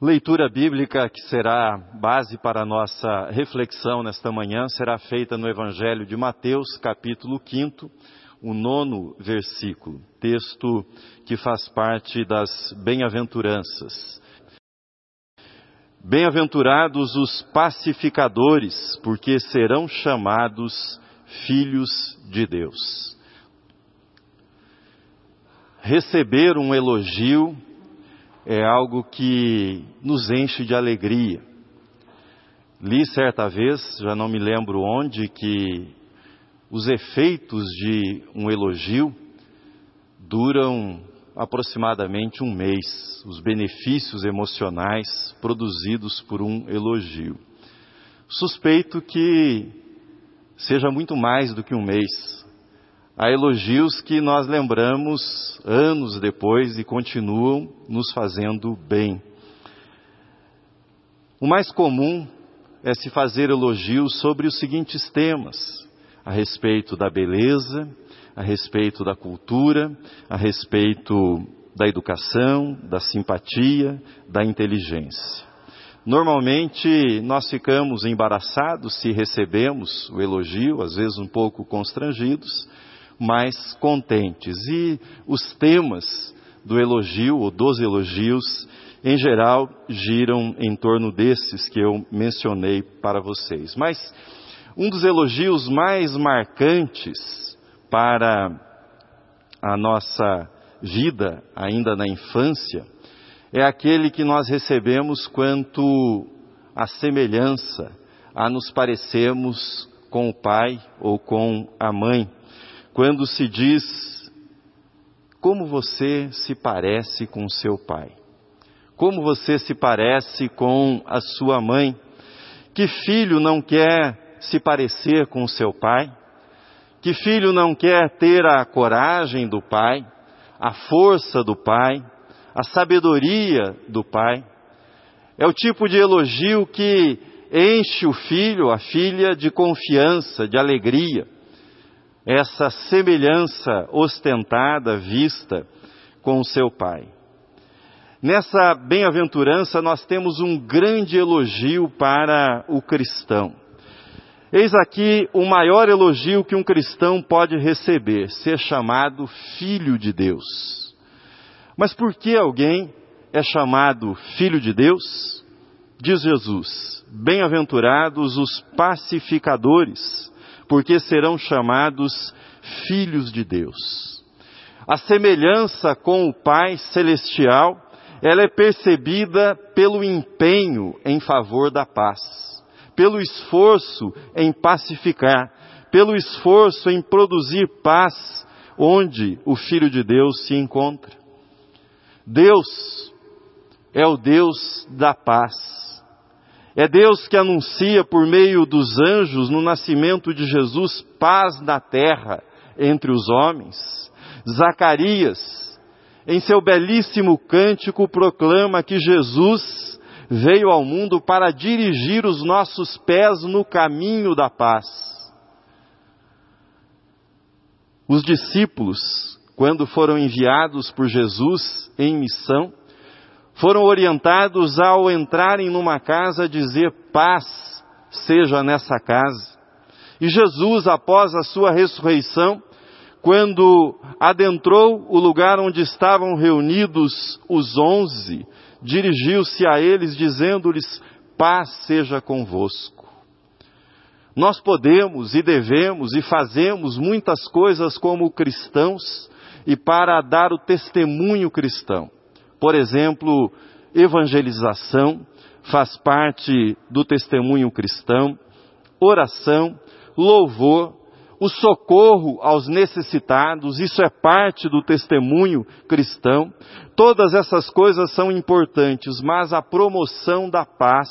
Leitura bíblica que será base para a nossa reflexão nesta manhã será feita no Evangelho de Mateus, capítulo 5, o nono versículo, texto que faz parte das bem-aventuranças. Bem-aventurados os pacificadores, porque serão chamados filhos de Deus. Receber um elogio é algo que nos enche de alegria. Li certa vez, já não me lembro onde, que os efeitos de um elogio duram aproximadamente um mês, os benefícios emocionais produzidos por um elogio. Suspeito que seja muito mais do que um mês, Há elogios que nós lembramos anos depois e continuam nos fazendo bem. O mais comum é se fazer elogios sobre os seguintes temas: a respeito da beleza, a respeito da cultura, a respeito da educação, da simpatia, da inteligência. Normalmente nós ficamos embaraçados se recebemos o elogio, às vezes um pouco constrangidos, mais contentes. E os temas do elogio ou dos elogios, em geral, giram em torno desses que eu mencionei para vocês. Mas um dos elogios mais marcantes para a nossa vida, ainda na infância, é aquele que nós recebemos quanto à semelhança, a nos parecermos com o pai ou com a mãe quando se diz como você se parece com seu pai, como você se parece com a sua mãe. Que filho não quer se parecer com seu pai? Que filho não quer ter a coragem do pai, a força do pai, a sabedoria do pai? É o tipo de elogio que enche o filho, a filha, de confiança, de alegria essa semelhança ostentada, vista com o seu pai. Nessa bem-aventurança nós temos um grande elogio para o cristão. Eis aqui o maior elogio que um cristão pode receber, ser chamado filho de Deus. Mas por que alguém é chamado filho de Deus? Diz Jesus: Bem-aventurados os pacificadores, porque serão chamados filhos de Deus. A semelhança com o Pai Celestial, ela é percebida pelo empenho em favor da paz, pelo esforço em pacificar, pelo esforço em produzir paz onde o Filho de Deus se encontra. Deus é o Deus da paz. É Deus que anuncia por meio dos anjos no nascimento de Jesus paz na terra entre os homens. Zacarias, em seu belíssimo cântico, proclama que Jesus veio ao mundo para dirigir os nossos pés no caminho da paz. Os discípulos, quando foram enviados por Jesus em missão, foram orientados ao entrarem numa casa a dizer paz seja nessa casa. E Jesus, após a sua ressurreição, quando adentrou o lugar onde estavam reunidos os onze, dirigiu-se a eles dizendo-lhes: paz seja convosco. Nós podemos e devemos e fazemos muitas coisas como cristãos e para dar o testemunho cristão. Por exemplo, evangelização faz parte do testemunho cristão, oração, louvor, o socorro aos necessitados, isso é parte do testemunho cristão. Todas essas coisas são importantes, mas a promoção da paz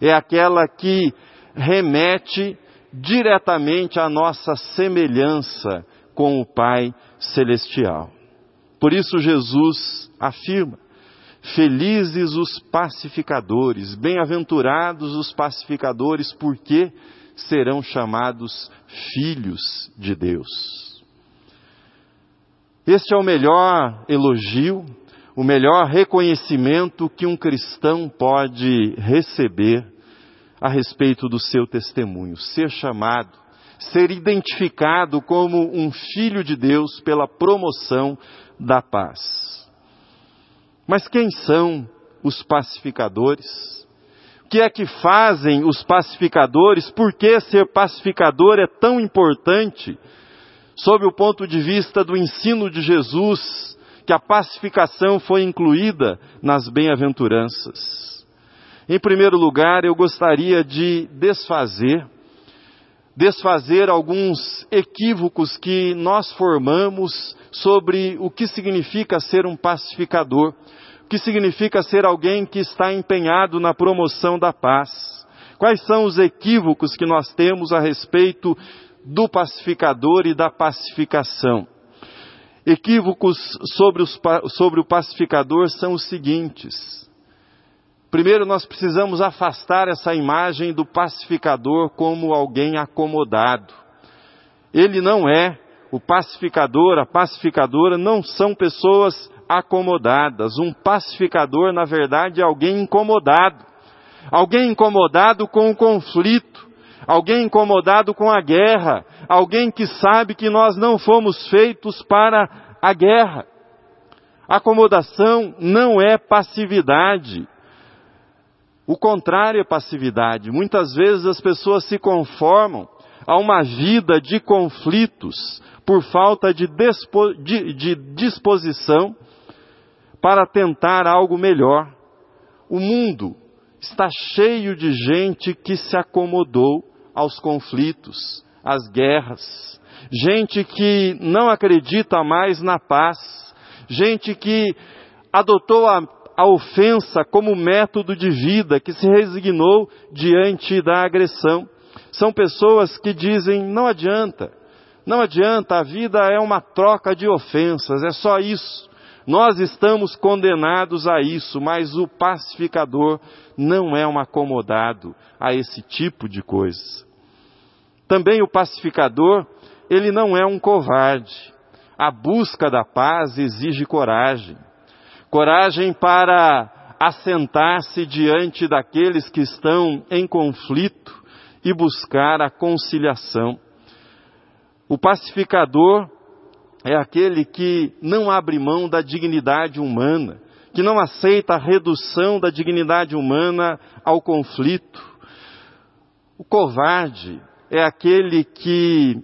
é aquela que remete diretamente à nossa semelhança com o Pai Celestial. Por isso Jesus afirma: Felizes os pacificadores, bem-aventurados os pacificadores, porque serão chamados filhos de Deus. Este é o melhor elogio, o melhor reconhecimento que um cristão pode receber a respeito do seu testemunho, ser chamado, ser identificado como um filho de Deus pela promoção da paz. Mas quem são os pacificadores? O que é que fazem os pacificadores? Por que ser pacificador é tão importante sob o ponto de vista do ensino de Jesus, que a pacificação foi incluída nas bem-aventuranças? Em primeiro lugar, eu gostaria de desfazer desfazer alguns equívocos que nós formamos sobre o que significa ser um pacificador, o que significa ser alguém que está empenhado na promoção da paz. Quais são os equívocos que nós temos a respeito do pacificador e da pacificação? Equívocos sobre, os, sobre o pacificador são os seguintes. Primeiro, nós precisamos afastar essa imagem do pacificador como alguém acomodado. Ele não é o pacificador, a pacificadora não são pessoas acomodadas. Um pacificador, na verdade, é alguém incomodado. Alguém incomodado com o conflito, alguém incomodado com a guerra, alguém que sabe que nós não fomos feitos para a guerra. Acomodação não é passividade. O contrário é passividade. Muitas vezes as pessoas se conformam a uma vida de conflitos por falta de, dispo, de, de disposição para tentar algo melhor. O mundo está cheio de gente que se acomodou aos conflitos, às guerras, gente que não acredita mais na paz, gente que adotou a a ofensa como método de vida, que se resignou diante da agressão. São pessoas que dizem: não adianta, não adianta, a vida é uma troca de ofensas, é só isso. Nós estamos condenados a isso, mas o pacificador não é um acomodado a esse tipo de coisa. Também o pacificador, ele não é um covarde. A busca da paz exige coragem coragem para assentar-se diante daqueles que estão em conflito e buscar a conciliação. O pacificador é aquele que não abre mão da dignidade humana, que não aceita a redução da dignidade humana ao conflito. O covarde é aquele que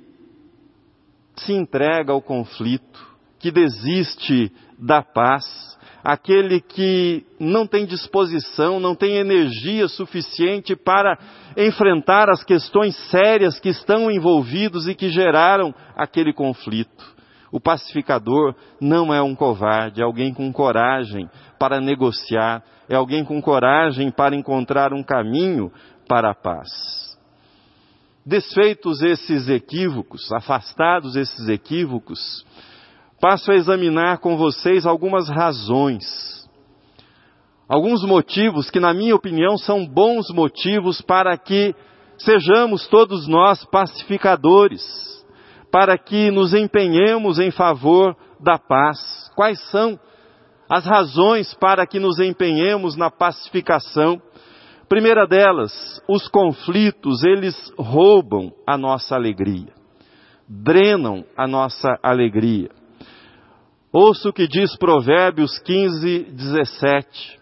se entrega ao conflito, que desiste da paz aquele que não tem disposição, não tem energia suficiente para enfrentar as questões sérias que estão envolvidos e que geraram aquele conflito. O pacificador não é um covarde, é alguém com coragem para negociar, é alguém com coragem para encontrar um caminho para a paz. Desfeitos esses equívocos, afastados esses equívocos, passo a examinar com vocês algumas razões, alguns motivos que, na minha opinião, são bons motivos para que sejamos todos nós pacificadores, para que nos empenhemos em favor da paz. Quais são as razões para que nos empenhemos na pacificação? Primeira delas, os conflitos, eles roubam a nossa alegria, drenam a nossa alegria. Ouça o que diz Provérbios 15, 17.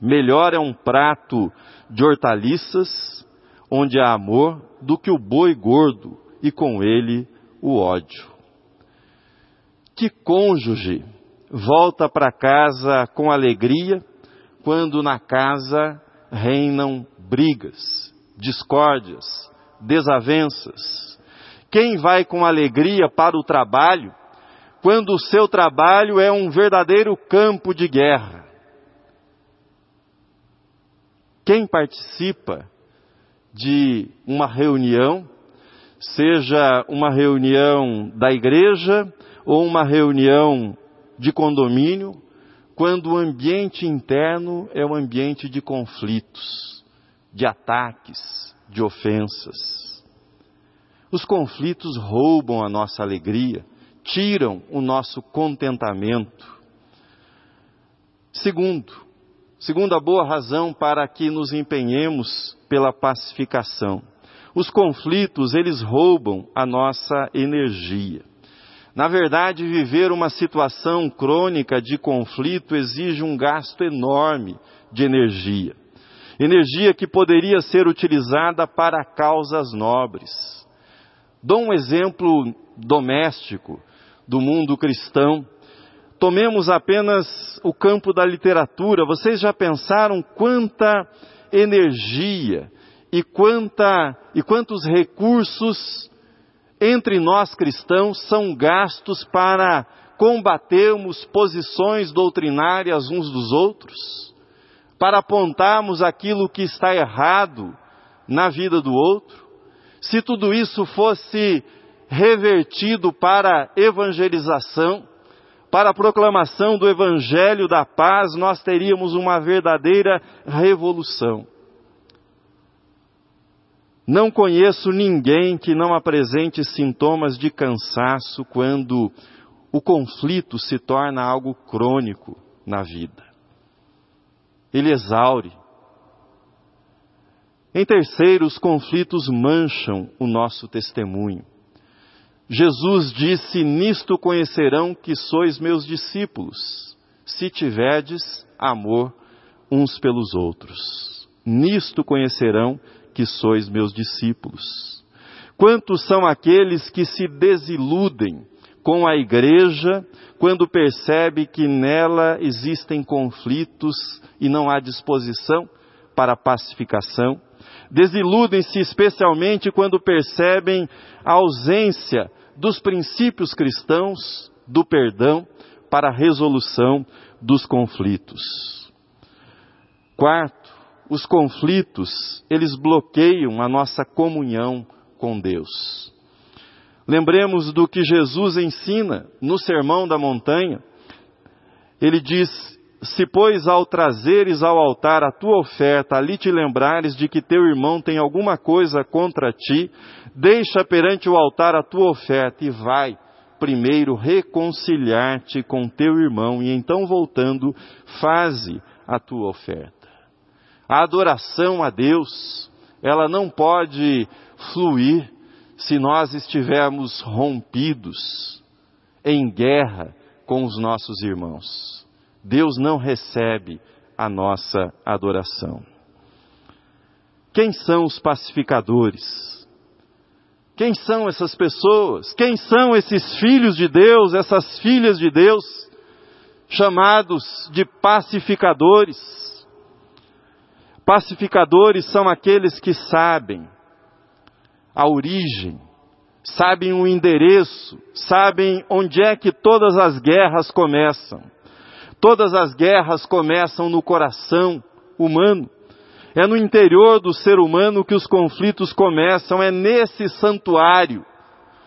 Melhor é um prato de hortaliças, onde há amor, do que o boi gordo e com ele o ódio. Que cônjuge volta para casa com alegria quando na casa reinam brigas, discórdias, desavenças? Quem vai com alegria para o trabalho quando o seu trabalho é um verdadeiro campo de guerra. Quem participa de uma reunião, seja uma reunião da igreja ou uma reunião de condomínio, quando o ambiente interno é um ambiente de conflitos, de ataques, de ofensas. Os conflitos roubam a nossa alegria tiram o nosso contentamento. Segundo, segunda boa razão para que nos empenhemos pela pacificação. Os conflitos, eles roubam a nossa energia. Na verdade, viver uma situação crônica de conflito exige um gasto enorme de energia. Energia que poderia ser utilizada para causas nobres. Dou um exemplo doméstico do mundo cristão. Tomemos apenas o campo da literatura. Vocês já pensaram quanta energia e, quanta, e quantos recursos entre nós cristãos são gastos para combatermos posições doutrinárias uns dos outros, para apontarmos aquilo que está errado na vida do outro? Se tudo isso fosse revertido para evangelização, para a proclamação do Evangelho da paz, nós teríamos uma verdadeira revolução. Não conheço ninguém que não apresente sintomas de cansaço quando o conflito se torna algo crônico na vida. Ele exaure. Em terceiro, os conflitos mancham o nosso testemunho. Jesus disse: Nisto conhecerão que sois meus discípulos, se tiverdes amor uns pelos outros. Nisto conhecerão que sois meus discípulos. Quantos são aqueles que se desiludem com a igreja quando percebe que nela existem conflitos e não há disposição para pacificação? Desiludem-se especialmente quando percebem a ausência dos princípios cristãos do perdão para a resolução dos conflitos. Quarto, os conflitos, eles bloqueiam a nossa comunhão com Deus. Lembremos do que Jesus ensina no Sermão da Montanha. Ele diz: Se, pois, ao trazeres ao altar a tua oferta, ali te lembrares de que teu irmão tem alguma coisa contra ti, deixa perante o altar a tua oferta e vai primeiro reconciliar-te com teu irmão, e então voltando, faze a tua oferta. A adoração a Deus, ela não pode fluir se nós estivermos rompidos em guerra com os nossos irmãos. Deus não recebe a nossa adoração. Quem são os pacificadores? Quem são essas pessoas? Quem são esses filhos de Deus, essas filhas de Deus, chamados de pacificadores? Pacificadores são aqueles que sabem a origem, sabem o endereço, sabem onde é que todas as guerras começam. Todas as guerras começam no coração humano. É no interior do ser humano que os conflitos começam, é nesse santuário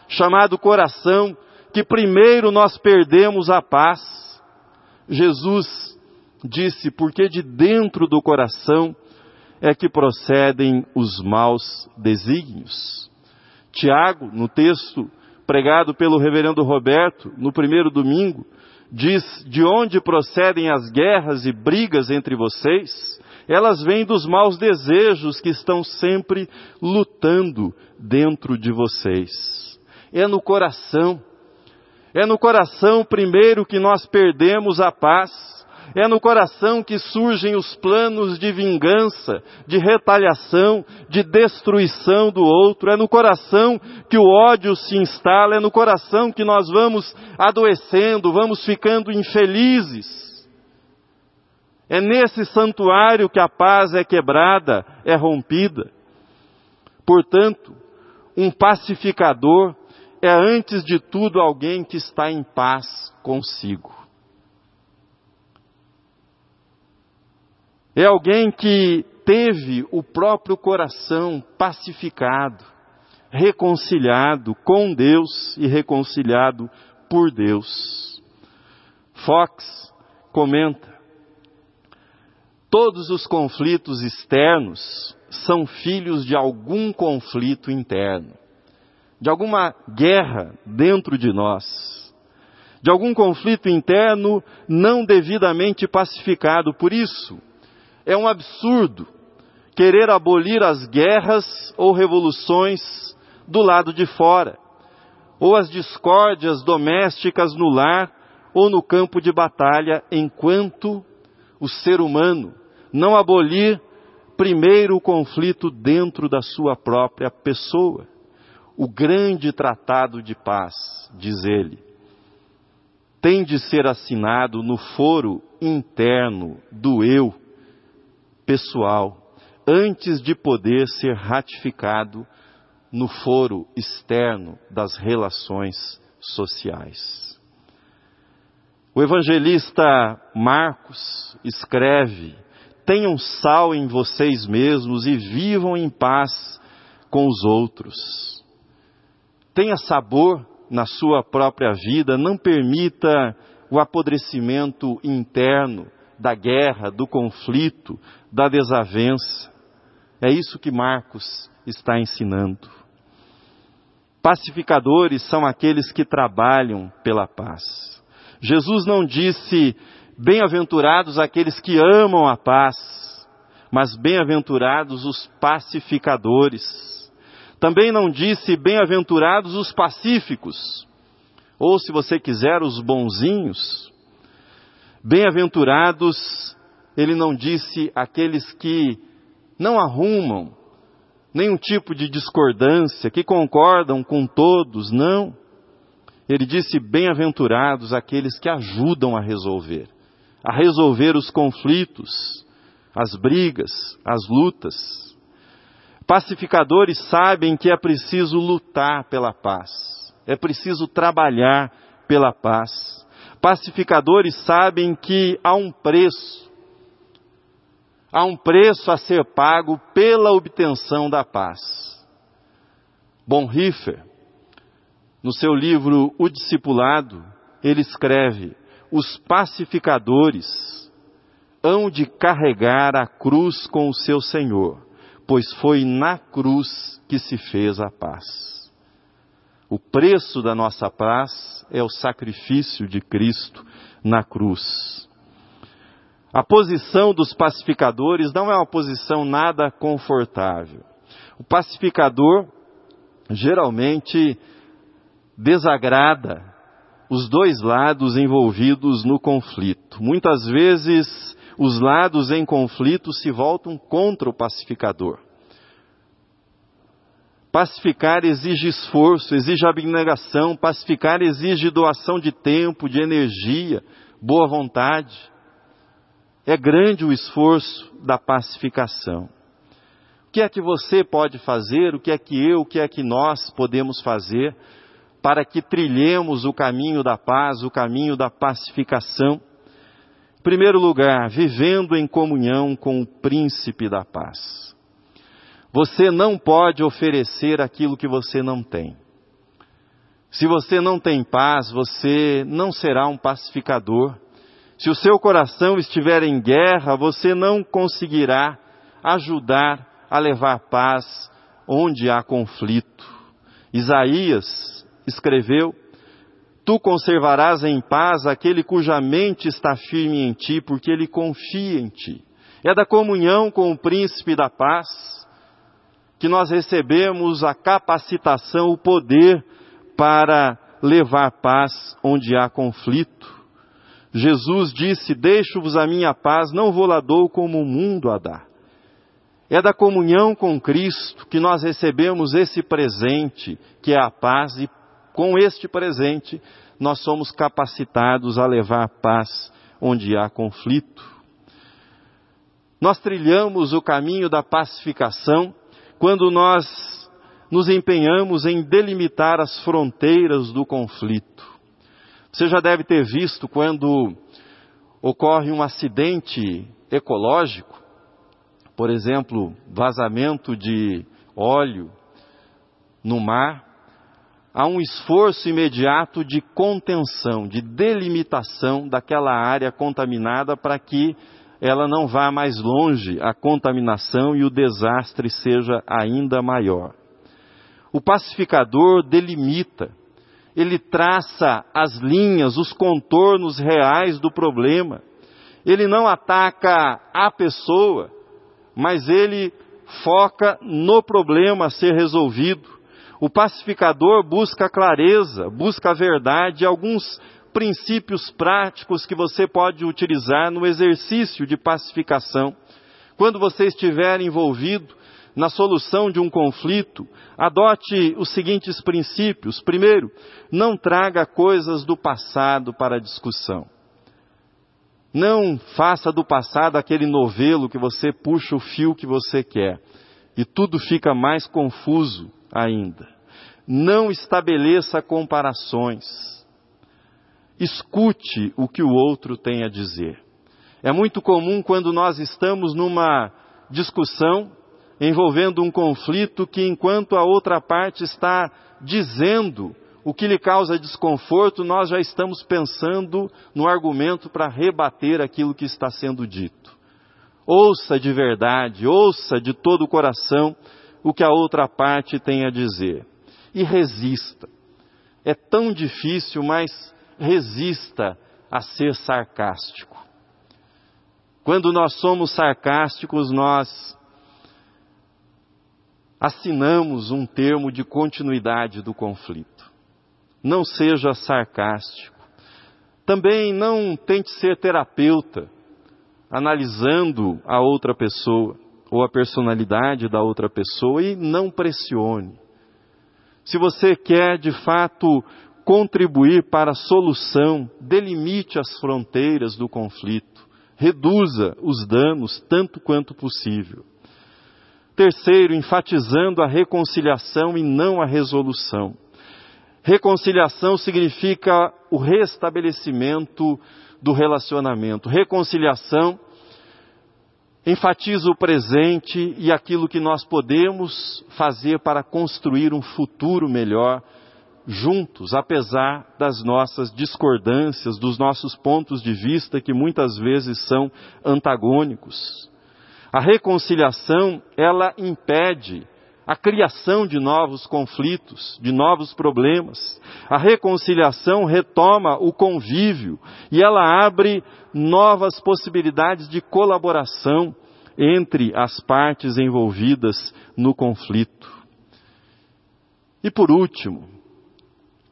chamado coração que primeiro nós perdemos a paz. Jesus disse: porque de dentro do coração é que procedem os maus desígnios. Tiago, no texto pregado pelo reverendo Roberto, no primeiro domingo, diz: De onde procedem as guerras e brigas entre vocês? Elas vêm dos maus desejos que estão sempre lutando dentro de vocês. É no coração. É no coração primeiro que nós perdemos a paz é no coração que surgem os planos de vingança, de retaliação, de destruição do outro. É no coração que o ódio se instala. É no coração que nós vamos adoecendo, vamos ficando infelizes. É nesse santuário que a paz é quebrada, é rompida. Portanto, um pacificador é antes de tudo alguém que está em paz consigo. É alguém que teve o próprio coração pacificado, reconciliado com Deus e reconciliado por Deus. Fox comenta: todos os conflitos externos são filhos de algum conflito interno, de alguma guerra dentro de nós. de algum conflito interno não devidamente pacificado. Por isso, é um absurdo querer abolir as guerras ou revoluções do lado de fora, ou as discórdias domésticas no lar ou no campo de batalha, enquanto o ser humano não abolir primeiro o conflito dentro da sua própria pessoa. O grande tratado de paz, diz ele, tem de ser assinado no foro interno do eu pessoal, antes de poder ser ratificado no foro externo das relações sociais. O evangelista Marcos escreve: Tenham sal em vocês mesmos e vivam em paz com os outros. Tenha sabor na sua própria vida, não permita o apodrecimento interno da guerra, do conflito, da desavença. É isso que Marcos está ensinando. Pacificadores são aqueles que trabalham pela paz. Jesus não disse, bem-aventurados aqueles que amam a paz, mas bem-aventurados os pacificadores. Também não disse, bem-aventurados os pacíficos, ou se você quiser, os bonzinhos. Bem-aventurados, ele não disse aqueles que não arrumam nenhum tipo de discordância, que concordam com todos, não. Ele disse: Bem-aventurados aqueles que ajudam a resolver, a resolver os conflitos, as brigas, as lutas. Pacificadores sabem que é preciso lutar pela paz, é preciso trabalhar pela paz. Pacificadores sabem que há um preço, há um preço a ser pago pela obtenção da paz. Bonhoeffer, no seu livro O Discipulado, ele escreve: os pacificadores hão de carregar a cruz com o seu Senhor, pois foi na cruz que se fez a paz. O preço da nossa paz é o sacrifício de Cristo na cruz. A posição dos pacificadores não é uma posição nada confortável. O pacificador geralmente desagrada os dois lados envolvidos no conflito. Muitas vezes, os lados em conflito se voltam contra o pacificador. Pacificar exige esforço, exige abnegação, pacificar exige doação de tempo, de energia, boa vontade. É grande o esforço da pacificação. O que é que você pode fazer? O que é que eu, o que é que nós podemos fazer para que trilhemos o caminho da paz, o caminho da pacificação. Em primeiro lugar, vivendo em comunhão com o príncipe da paz. Você não pode oferecer aquilo que você não tem. Se você não tem paz, você não será um pacificador. Se o seu coração estiver em guerra, você não conseguirá ajudar a levar paz onde há conflito. Isaías escreveu: Tu conservarás em paz aquele cuja mente está firme em ti, porque ele confia em ti. É da comunhão com o príncipe da paz que nós recebemos a capacitação, o poder para levar paz onde há conflito. Jesus disse: Deixo-vos a minha paz, não vou lá dou como o mundo a dá. É da comunhão com Cristo que nós recebemos esse presente, que é a paz, e com este presente, nós somos capacitados a levar paz onde há conflito. Nós trilhamos o caminho da pacificação quando nós nos empenhamos em delimitar as fronteiras do conflito. Você já deve ter visto quando ocorre um acidente ecológico, por exemplo, vazamento de óleo no mar, há um esforço imediato de contenção, de delimitação daquela área contaminada para que ela não vá mais longe, a contaminação e o desastre seja ainda maior. O pacificador delimita, ele traça as linhas, os contornos reais do problema. Ele não ataca a pessoa, mas ele foca no problema a ser resolvido. O pacificador busca clareza, busca a verdade, alguns princípios práticos que você pode utilizar no exercício de pacificação. Quando você estiver envolvido na solução de um conflito, adote os seguintes princípios. Primeiro, não traga coisas do passado para a discussão. Não faça do passado aquele novelo que você puxa o fio que você quer e tudo fica mais confuso ainda. Não estabeleça comparações. Escute o que o outro tem a dizer. É muito comum quando nós estamos numa discussão envolvendo um conflito que, enquanto a outra parte está dizendo o que lhe causa desconforto, nós já estamos pensando no argumento para rebater aquilo que está sendo dito. Ouça de verdade, ouça de todo o coração o que a outra parte tem a dizer. E resista. É tão difícil, mas resista a ser sarcástico. Quando nós somos sarcásticos, nós assinamos um termo de continuidade do conflito. Não seja sarcástico. Também não tente ser terapeuta, analisando a outra pessoa ou a personalidade da outra pessoa e não pressione. Se você quer de fato contribuir para a solução, delimite as fronteiras do conflito, reduza os danos tanto quanto possível. Terceiro, enfatizando a reconciliação e não a resolução. Reconciliação significa o restabelecimento do relacionamento. Reconciliação enfatiza o presente e aquilo que nós podemos fazer para construir um futuro melhor juntos, apesar das nossas discordâncias, dos nossos pontos de vista que muitas vezes são antagônicos. A reconciliação, ela impede a criação de novos conflitos, de novos problemas. A reconciliação retoma o convívio e ela abre novas possibilidades de colaboração entre as partes envolvidas no conflito. E por último,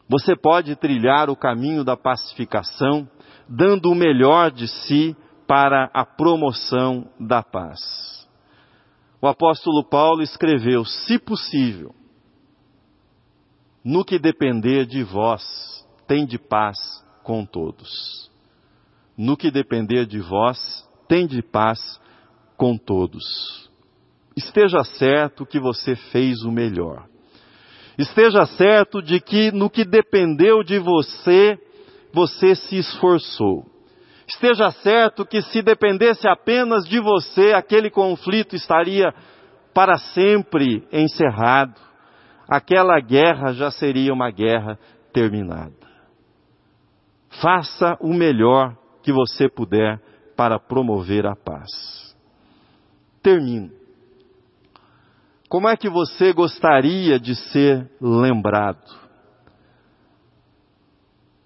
você pode trilhar o caminho da pacificação, dando o melhor de si para a promoção da paz. O apóstolo Paulo escreveu: se possível, no que depender de vós, tem de paz com todos. No que depender de vós, tem de paz com todos. Esteja certo que você fez o melhor. Esteja certo de que no que dependeu de você, você se esforçou. Esteja certo que se dependesse apenas de você, aquele conflito estaria para sempre encerrado. Aquela guerra já seria uma guerra terminada. Faça o melhor que você puder para promover a paz. Termino. Como é que você gostaria de ser lembrado?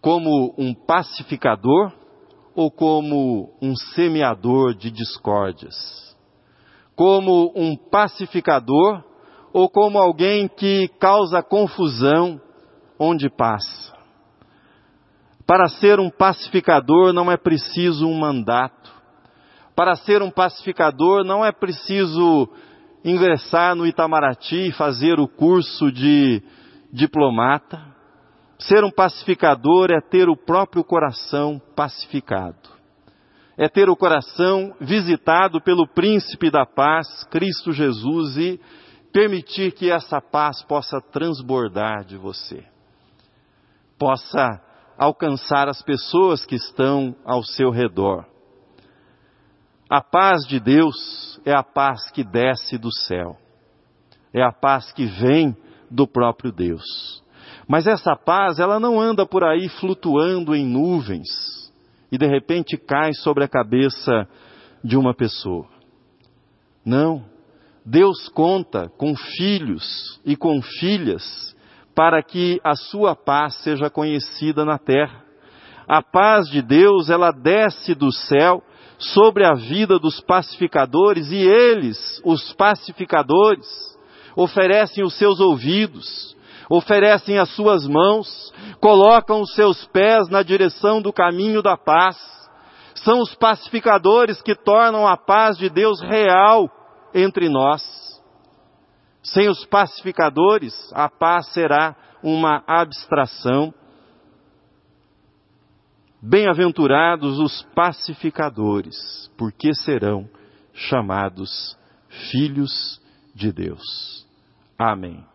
Como um pacificador ou como um semeador de discórdias? Como um pacificador ou como alguém que causa confusão onde passa? Para ser um pacificador não é preciso um mandato. Para ser um pacificador não é preciso ingressar no Itamaraty e fazer o curso de diplomata. Ser um pacificador é ter o próprio coração pacificado. É ter o coração visitado pelo príncipe da paz, Cristo Jesus, e permitir que essa paz possa transbordar de você. Possa alcançar as pessoas que estão ao seu redor. A paz de Deus é a paz que desce do céu. É a paz que vem do próprio Deus. Mas essa paz, ela não anda por aí flutuando em nuvens e de repente cai sobre a cabeça de uma pessoa. Não. Deus conta com filhos e com filhas para que a sua paz seja conhecida na terra. A paz de Deus, ela desce do céu sobre a vida dos pacificadores e eles, os pacificadores, oferecem os seus ouvidos, oferecem as suas mãos, colocam os seus pés na direção do caminho da paz. São os pacificadores que tornam a paz de Deus real entre nós. Sem os pacificadores, a paz será uma abstração. Bem-aventurados os pacificadores, porque serão chamados filhos de Deus. Amém.